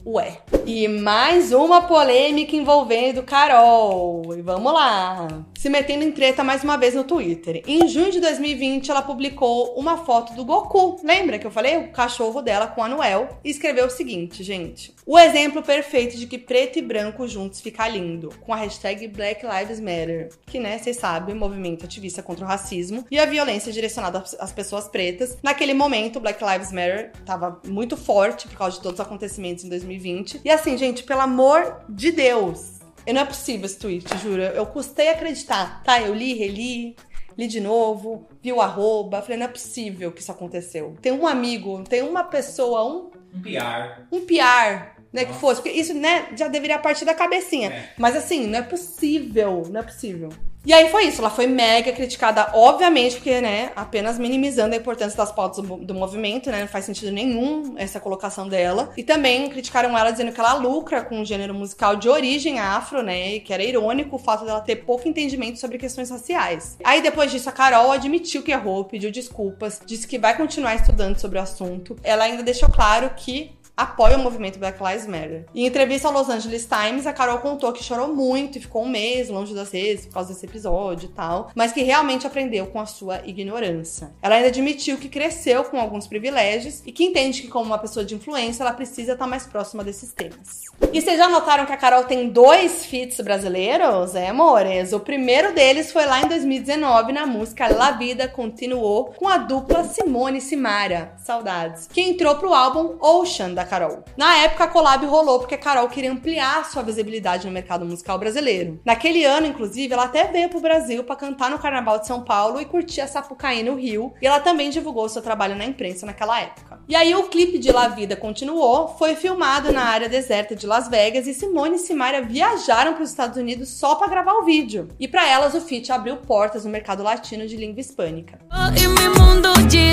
Ué. E mais uma polêmica envolvendo Carol. E vamos lá. Se metendo em treta mais uma vez no Twitter. Em junho de 2020, ela publicou uma foto do Goku. Lembra que eu falei? O cachorro dela com a Noel. E escreveu o seguinte, gente. O exemplo perfeito de que preto e branco juntos fica lindo. Com a hashtag Black Lives Matter. Que, né, vocês sabem, movimento ativista contra o racismo e a violência direcionada às pessoas pretas. Naquele momento, Black Lives Matter tava muito forte por causa de todos os acontecimentos em 2020 2020. E assim, gente, pelo amor de Deus, não é possível esse tweet, juro. Eu custei acreditar, tá? Eu li, reli, li de novo, vi o arroba, falei, não é possível que isso aconteceu. Tem um amigo, tem uma pessoa, um...
Um PR.
Um PR, né, que fosse. Porque isso, né, já deveria partir da cabecinha. É. Mas assim, não é possível, não é possível. E aí foi isso, ela foi mega criticada, obviamente, porque, né, apenas minimizando a importância das pautas do, movimento, né, não faz sentido nenhum essa colocação dela. E também criticaram ela dizendo que ela lucra com um gênero musical de origem afro, né, e que era irônico o fato dela ter pouco entendimento sobre questões raciais. Aí depois disso, a Carol admitiu que errou, pediu desculpas, disse que vai continuar estudando sobre o assunto. Ela ainda deixou claro que apoia o movimento Black Lives Matter. Em entrevista ao Los Angeles Times, a Carol contou que chorou muito e ficou um mês longe das redes por causa desse episódio e tal, mas que realmente aprendeu com a sua ignorância. Ela ainda admitiu que cresceu com alguns privilégios e que entende que, como uma pessoa de influência, ela precisa estar mais próxima desses temas. E vocês já notaram que a Carol tem dois feats brasileiros? É, amores? O primeiro deles foi lá em 2019 na música La Vida Continuou com a dupla Simone e Simara, saudades, que entrou pro álbum Ocean da Carol. Na época, a collab rolou porque a Carol queria ampliar sua visibilidade no mercado musical brasileiro. Naquele ano, inclusive, ela até veio pro Brasil para cantar no Carnaval de São Paulo e curtir a Sapucaí no Rio, e ela também divulgou seu trabalho na imprensa naquela época. E aí o clipe de La Vida Continuou foi filmado na área deserta de Las Vegas e Simone e Simaria viajaram para os Estados Unidos só para gravar o vídeo. E para elas o feat abriu portas no mercado latino de língua hispânica. Já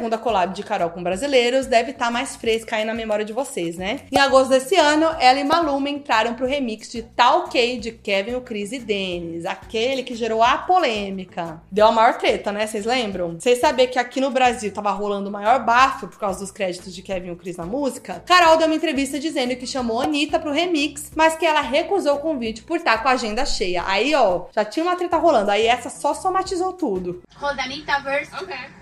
segunda collab de Carol com brasileiros deve estar tá mais fresca aí na memória de vocês, né? Em agosto desse ano, ela e Maluma entraram pro remix de Tal K de Kevin, o Chris e Dennis, aquele que gerou a polêmica. Deu a maior treta, né? Vocês lembram? Vocês saber que aqui no Brasil tava rolando o maior bafo por causa dos créditos de Kevin e o Chris na música? Carol deu uma entrevista dizendo que chamou a Anitta pro remix, mas que ela recusou o convite por estar tá com a agenda cheia. Aí, ó, já tinha uma treta rolando. Aí essa só somatizou tudo.
Hold Anitta verse. Okay.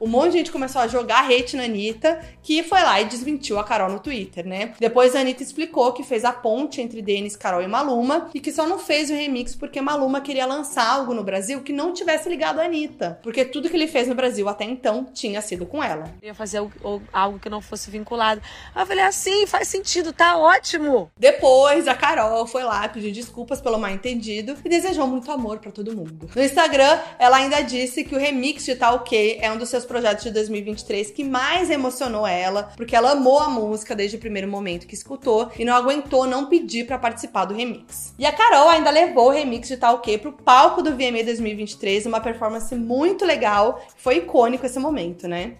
Um monte de gente começou a jogar hate na Anitta, que foi lá e desmentiu a Carol no Twitter, né? Depois a Anitta explicou que fez a ponte entre Denis, Carol e Maluma e que só não fez o remix porque Maluma queria lançar algo no Brasil que não tivesse ligado a Anitta. Porque tudo que ele fez no Brasil até então tinha sido com ela.
Eu ia fazer algo que não fosse vinculado. Eu falei assim, faz sentido, tá ótimo.
Depois a Carol foi lá pedir desculpas pelo mal entendido e desejou muito amor para todo mundo. No Instagram, ela ainda disse disse que o remix de Tá Ok é um dos seus projetos de 2023 que mais emocionou ela, porque ela amou a música desde o primeiro momento que escutou e não aguentou não pedir para participar do remix. E a Carol ainda levou o remix de Tá Ok pro palco do VMA 2023, uma performance muito legal, foi icônico esse momento, né?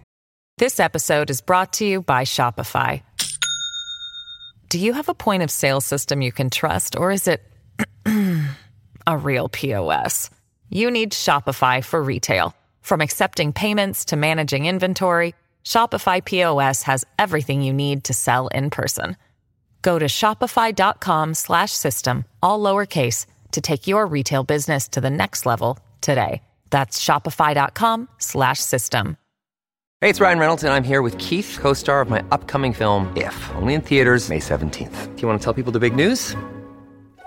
This episode is brought to you by Shopify. Do you have a point of sale system you can trust or is it a real POS? You need Shopify for retail. From accepting payments to managing inventory, Shopify POS has everything you need to sell in person. Go to shopify.com/system all lowercase to take your retail business to the next level today. That's shopify.com/system.
Hey, it's Ryan Reynolds and I'm here with Keith, co-star of my upcoming film If, only in theaters May 17th. Do you want to tell people the big news?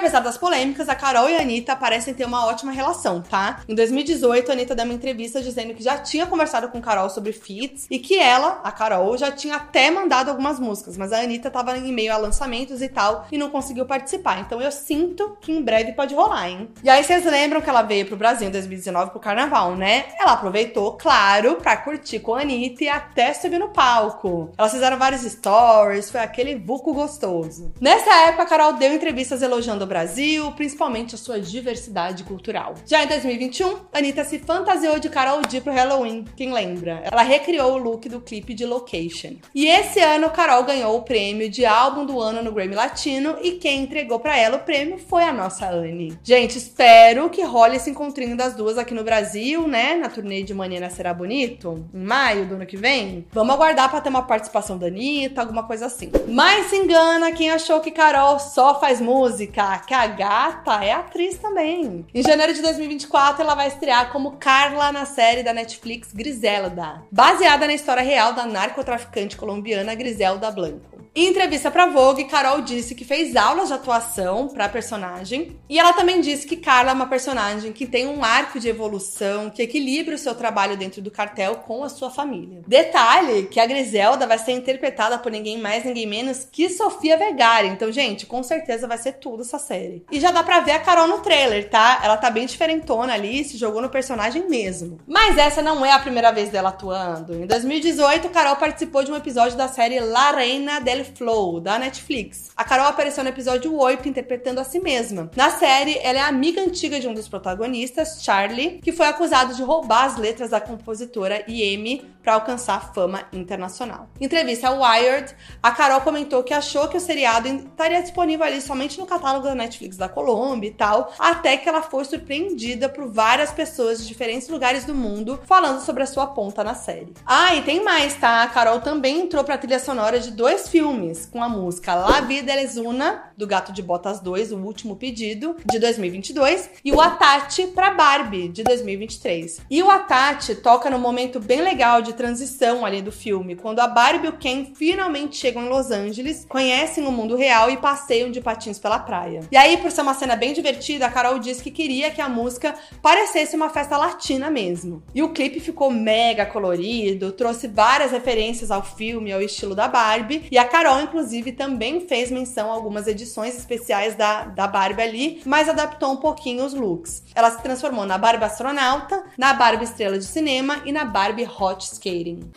Apesar das polêmicas, a Carol e a Anitta parecem ter uma ótima relação, tá? Em 2018, a Anitta deu uma entrevista dizendo que já tinha conversado com Carol sobre feats e que ela, a Carol, já tinha até mandado algumas músicas, mas a Anitta tava em meio a lançamentos e tal e não conseguiu participar. Então eu sinto que em breve pode rolar, hein? E aí vocês lembram que ela veio pro Brasil em 2019 pro carnaval, né? Ela aproveitou, claro, pra curtir com a Anitta e até subir no palco. Elas fizeram vários stories, foi aquele buco gostoso. Nessa época, a Carol deu entrevistas elogiando do Brasil, principalmente a sua diversidade cultural. Já em 2021, Anitta se fantasiou de Carol D pro Halloween, quem lembra? Ela recriou o look do clipe de Location. E esse ano, Carol ganhou o prêmio de álbum do ano no Grammy Latino e quem entregou para ela o prêmio foi a nossa Anne. Gente, espero que role esse encontrinho das duas aqui no Brasil, né? Na turnê de Manhã Será Bonito, em maio do ano que vem. Vamos aguardar para ter uma participação da Anitta, alguma coisa assim. Mas se engana quem achou que Carol só faz música que a gata é atriz também. Em janeiro de 2024, ela vai estrear como Carla na série da Netflix Griselda, baseada na história real da narcotraficante colombiana Griselda Blanco. Em entrevista pra Vogue, Carol disse que fez aulas de atuação pra personagem. E ela também disse que Carla é uma personagem que tem um arco de evolução, que equilibra o seu trabalho dentro do cartel com a sua família. Detalhe que a Griselda vai ser interpretada por ninguém mais, ninguém menos que Sofia Vergara. Então, gente, com certeza vai ser tudo essa série. E já dá pra ver a Carol no trailer, tá? Ela tá bem diferentona ali, se jogou no personagem mesmo. Mas essa não é a primeira vez dela atuando. Em 2018, Carol participou de um episódio da série La Reina del Flow, da Netflix. A Carol apareceu no episódio 8 interpretando a si mesma. Na série, ela é amiga antiga de um dos protagonistas, Charlie, que foi acusado de roubar as letras da compositora Yemi para alcançar fama internacional. Em entrevista ao Wired, a Carol comentou que achou que o seriado estaria disponível ali somente no catálogo da Netflix da Colômbia e tal, até que ela foi surpreendida por várias pessoas de diferentes lugares do mundo falando sobre a sua ponta na série. Ah, e tem mais, tá? A Carol também entrou pra trilha sonora de dois filmes, com a música La Vida es Una, do Gato de Botas 2, O Último Pedido, de 2022, e o Atate pra Barbie, de 2023. E o Atate toca num momento bem legal de transição ali do filme, quando a Barbie e o Ken finalmente chegam em Los Angeles, conhecem o mundo real e passeiam de patins pela praia. E aí, por ser uma cena bem divertida, a Carol disse que queria que a música parecesse uma festa latina mesmo. E o clipe ficou mega colorido, trouxe várias referências ao filme, ao estilo da Barbie, e a Carol, inclusive, também fez menção a algumas edições especiais da, da Barbie ali, mas adaptou um pouquinho os looks. Ela se transformou na Barbie astronauta, na Barbie estrela de cinema e na Barbie hot skating.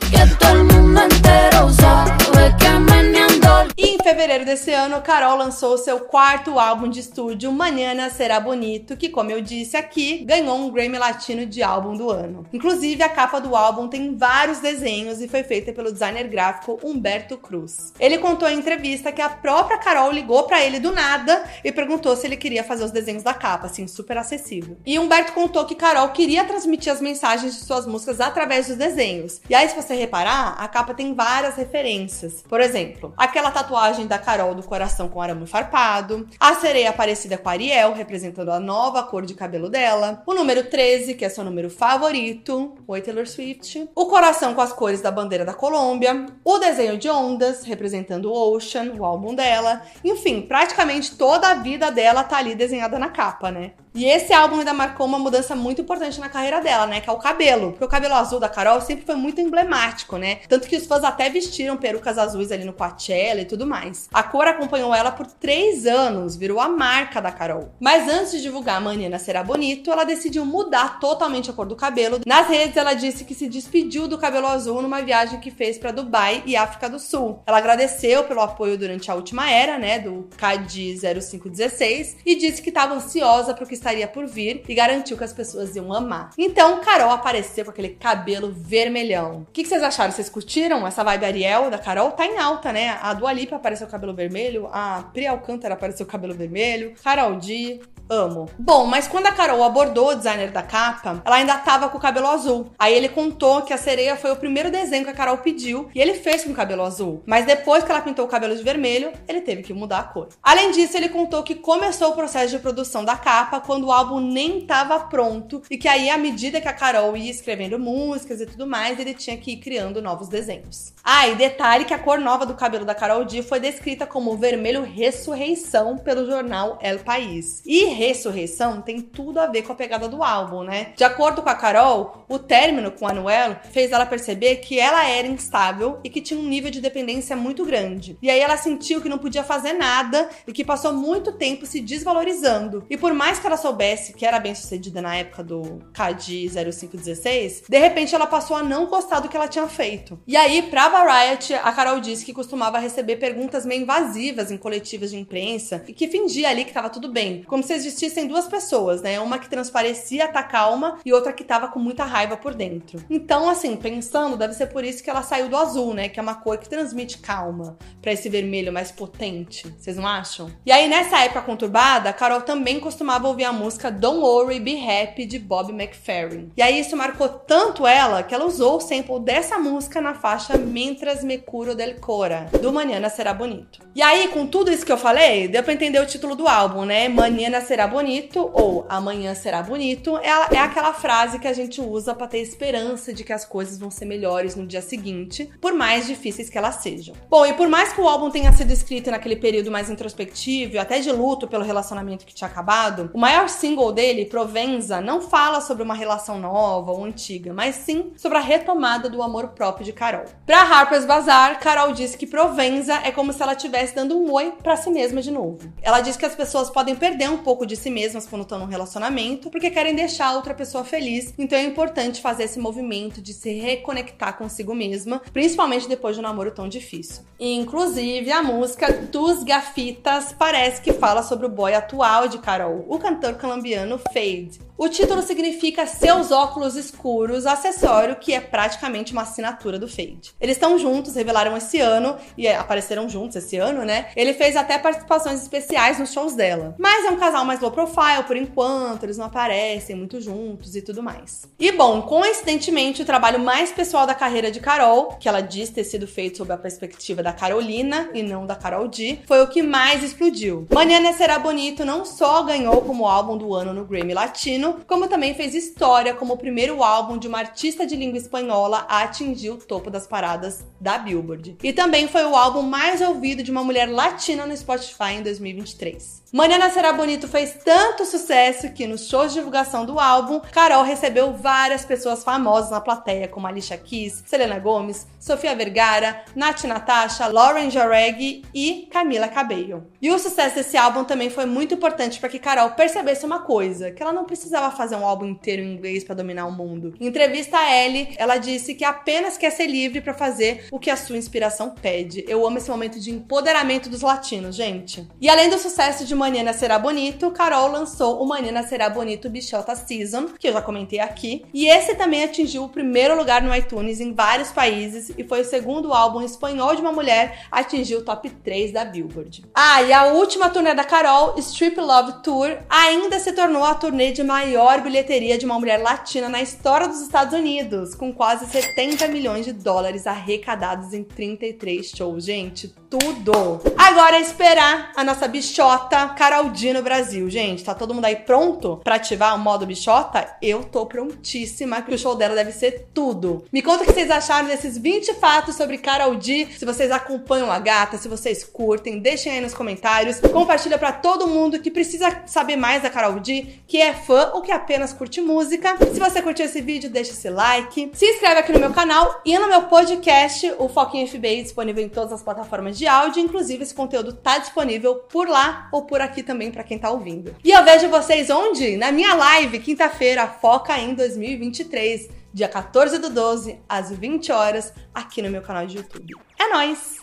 E em fevereiro desse ano, Carol lançou seu quarto álbum de estúdio, Manhana Será Bonito, que, como eu disse aqui, ganhou um Grammy Latino de álbum do ano. Inclusive, a capa do álbum tem vários desenhos e foi feita pelo designer gráfico Humberto Cruz. Ele contou em entrevista que a própria Carol ligou para ele do nada e perguntou se ele queria fazer os desenhos da capa, assim, super acessível. E Humberto contou que Carol queria transmitir as mensagens de suas músicas através dos desenhos. E aí, se você reparar, a capa tem várias referências. Por exemplo, aquela tatuagem da Carol do coração com arame farpado, a sereia parecida com Ariel, representando a nova cor de cabelo dela, o número 13, que é seu número favorito, Oi Taylor Swift, o coração com as cores da bandeira da Colômbia, o desenho de ondas, representando o Ocean, o álbum dela, enfim, praticamente toda a vida dela tá ali desenhada na capa, né? E esse álbum ainda marcou uma mudança muito importante na carreira dela, né? Que é o cabelo. Porque o cabelo azul da Carol sempre foi muito emblemático, né? Tanto que os fãs até vestiram perucas azuis ali no Coachella e tudo mais. A cor acompanhou ela por três anos, virou a marca da Carol. Mas antes de divulgar Manhã Será Bonito, ela decidiu mudar totalmente a cor do cabelo. Nas redes, ela disse que se despediu do cabelo azul numa viagem que fez para Dubai e África do Sul. Ela agradeceu pelo apoio durante a última era, né? Do CAD 0516 e disse que estava ansiosa pro que estaria por vir e garantiu que as pessoas iam amar. Então, Carol apareceu com aquele cabelo vermelhão. O que, que vocês acharam? Vocês curtiram essa vibe Ariel da Carol? Tá em alta, né? A Dua Lipa apareceu com cabelo vermelho, a Pri Alcântara apareceu com cabelo vermelho, Carol D, amo. Bom, mas quando a Carol abordou o designer da capa, ela ainda tava com o cabelo azul. Aí ele contou que a sereia foi o primeiro desenho que a Carol pediu e ele fez com o cabelo azul. Mas depois que ela pintou o cabelo de vermelho, ele teve que mudar a cor. Além disso, ele contou que começou o processo de produção da capa quando o álbum nem tava pronto e que aí, à medida que a Carol ia escrevendo músicas e tudo mais, ele tinha que ir criando novos desenhos. Ah, e detalhe que a cor nova do cabelo da Carol D foi descrita como vermelho ressurreição pelo jornal El País. E ressurreição tem tudo a ver com a pegada do álbum, né? De acordo com a Carol, o término com a Noel fez ela perceber que ela era instável e que tinha um nível de dependência muito grande. E aí ela sentiu que não podia fazer nada e que passou muito tempo se desvalorizando. E por mais que ela soubesse que era bem sucedida na época do KD 0516, de repente ela passou a não gostar do que ela tinha feito. E aí, pra Variety, a Carol disse que costumava receber perguntas meio invasivas em coletivas de imprensa e que fingia ali que tava tudo bem, como se existissem duas pessoas, né? Uma que transparecia tá calma e outra que tava com muita raiva por dentro. Então, assim, pensando, deve ser por isso que ela saiu do azul, né? Que é uma cor que transmite calma, para esse vermelho mais potente. Vocês não acham? E aí, nessa época conturbada, Carol também costumava ouvir a música Don't Worry, Be Happy de Bob McFerrin. E aí, isso marcou tanto ela que ela usou o sample dessa música na faixa Mientras Me Curo del Cora, do Manhã Será Bonito. E aí, com tudo isso que eu falei, deu pra entender o título do álbum, né? Manhã Será será bonito ou amanhã será bonito é, é aquela frase que a gente usa para ter esperança de que as coisas vão ser melhores no dia seguinte, por mais difíceis que elas sejam. Bom, e por mais que o álbum tenha sido escrito naquele período mais introspectivo, até de luto pelo relacionamento que tinha acabado, o maior single dele, Provenza, não fala sobre uma relação nova ou antiga, mas sim sobre a retomada do amor próprio de Carol. Pra Harper's Bazaar, Carol disse que Provenza é como se ela estivesse dando um oi para si mesma de novo. Ela diz que as pessoas podem perder um pouco de si mesmas quando estão num relacionamento, porque querem deixar a outra pessoa feliz, então é importante fazer esse movimento de se reconectar consigo mesma, principalmente depois de um namoro tão difícil. Inclusive, a música Dos Gafitas parece que fala sobre o boy atual de Carol, o cantor colombiano Fade. O título significa Seus Óculos Escuros, acessório que é praticamente uma assinatura do Fade. Eles estão juntos, revelaram esse ano e apareceram juntos esse ano, né? Ele fez até participações especiais nos shows dela. Mas é um casal mais low profile por enquanto, eles não aparecem muito juntos e tudo mais. E bom, coincidentemente, o trabalho mais pessoal da carreira de Carol, que ela diz ter sido feito sob a perspectiva da Carolina e não da Carol D, foi o que mais explodiu. Manhã Será Bonito não só ganhou como álbum do ano no Grammy Latino, como também fez história como o primeiro álbum de uma artista de língua espanhola a atingir o topo das paradas da Billboard. E também foi o álbum mais ouvido de uma mulher latina no Spotify em 2023. Manhã Será Bonito fez tanto sucesso que nos shows de divulgação do álbum, Carol recebeu várias pessoas famosas na plateia, como Alicia Keys, Selena Gomez, Sofia Vergara, Nath Natasha, Lauren Jareg e Camila Cabello. E o sucesso desse álbum também foi muito importante para que Carol percebesse uma coisa, que ela não precisava fazer um álbum inteiro em inglês para dominar o mundo. Em entrevista a Ellie, ela disse que apenas quer ser livre para fazer o que a sua inspiração pede. Eu amo esse momento de empoderamento dos latinos, gente. E além do sucesso de Manhã Será Bonito, Carol lançou o Manhã Será Bonito Bichota Season, que eu já comentei aqui, e esse também atingiu o primeiro lugar no iTunes em vários países e foi o segundo álbum espanhol de uma mulher a atingir o top 3 da Billboard. Ah, e a última turnê da Carol, Strip Love Tour, ainda se tornou a turnê de maior bilheteria de uma mulher latina na história dos Estados Unidos, com quase 70 milhões de dólares arrecadados em 33 shows. Gente, tudo! Agora é esperar a nossa bichota Carol D no Brasil. Gente, tá todo mundo aí pronto pra ativar o modo bichota? Eu tô prontíssima, que o show dela deve ser tudo. Me conta o que vocês acharam desses 20 fatos sobre Carol D. Se vocês acompanham a gata, se vocês curtem, deixem aí nos comentários. Compartilha para todo mundo que precisa saber mais da Carol D, que é fã ou que apenas curte música. Se você curtiu esse vídeo, deixa esse like. Se inscreve aqui no meu canal e no meu podcast, o Foquinha FBI, disponível em todas as plataformas de de áudio, inclusive esse conteúdo tá disponível por lá ou por aqui também para quem tá ouvindo. E eu vejo vocês onde? Na minha live, quinta-feira, Foca em 2023, dia 14 do 12, às 20 horas, aqui no meu canal de YouTube. É nóis!